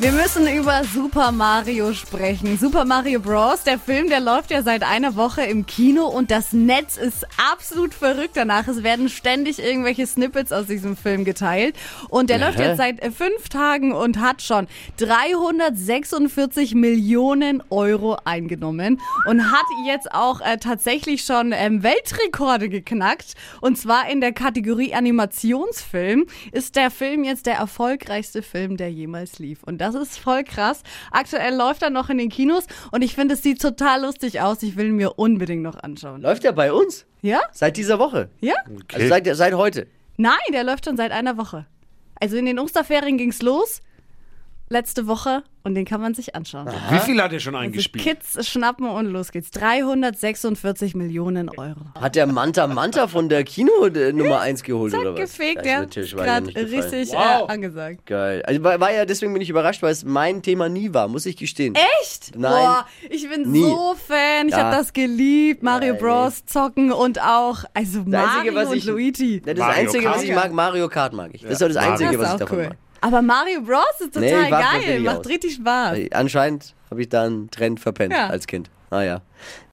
Wir müssen über Super Mario sprechen. Super Mario Bros. Der Film, der läuft ja seit einer Woche im Kino und das Netz ist absolut verrückt danach. Es werden ständig irgendwelche Snippets aus diesem Film geteilt. Und der läuft jetzt seit äh, fünf Tagen und hat schon 346 Millionen Euro eingenommen und hat jetzt auch äh, tatsächlich schon ähm, Weltrekorde geknackt. Und zwar in der Kategorie Animationsfilm ist der Film jetzt der erfolgreichste Film, der jemals lief. Und das ist voll krass. Aktuell läuft er noch in den Kinos und ich finde, es sieht total lustig aus. Ich will ihn mir unbedingt noch anschauen. Läuft der bei uns? Ja? Seit dieser Woche? Ja? Also seit, seit heute? Nein, der läuft schon seit einer Woche. Also in den Osterferien ging's los. Letzte Woche und den kann man sich anschauen. Wie viel hat er schon Also eingespielt? Kids schnappen und los geht's. 346 Millionen Euro. Hat der Manta Manta von der Kino äh, Nummer 1 geholt oder Zack, was? gefegt, Das ist ja. natürlich war mir Gerade richtig Wow. äh, angesagt. Geil. Also war, war ja deswegen bin ich überrascht, weil es mein Thema nie war, muss ich gestehen. Echt? Nein. Boah, ich bin Nie. so Fan. Ich Ja. habe das geliebt. Mario Nein. Bros. zocken und auch, also Das Einzige, Mario was und ich- Luigi. Das Mario Einzige, was Kart. ich mag, Mario Kart mag ich. Das ist doch das. Einzige, das was ist ich auch davon cool. mag. Aber Mario Bros. ist Nee, total warte geil. Macht aus. richtig Spaß. Anscheinend habe ich da einen Trend verpennt Ja. als Kind. Ah ja.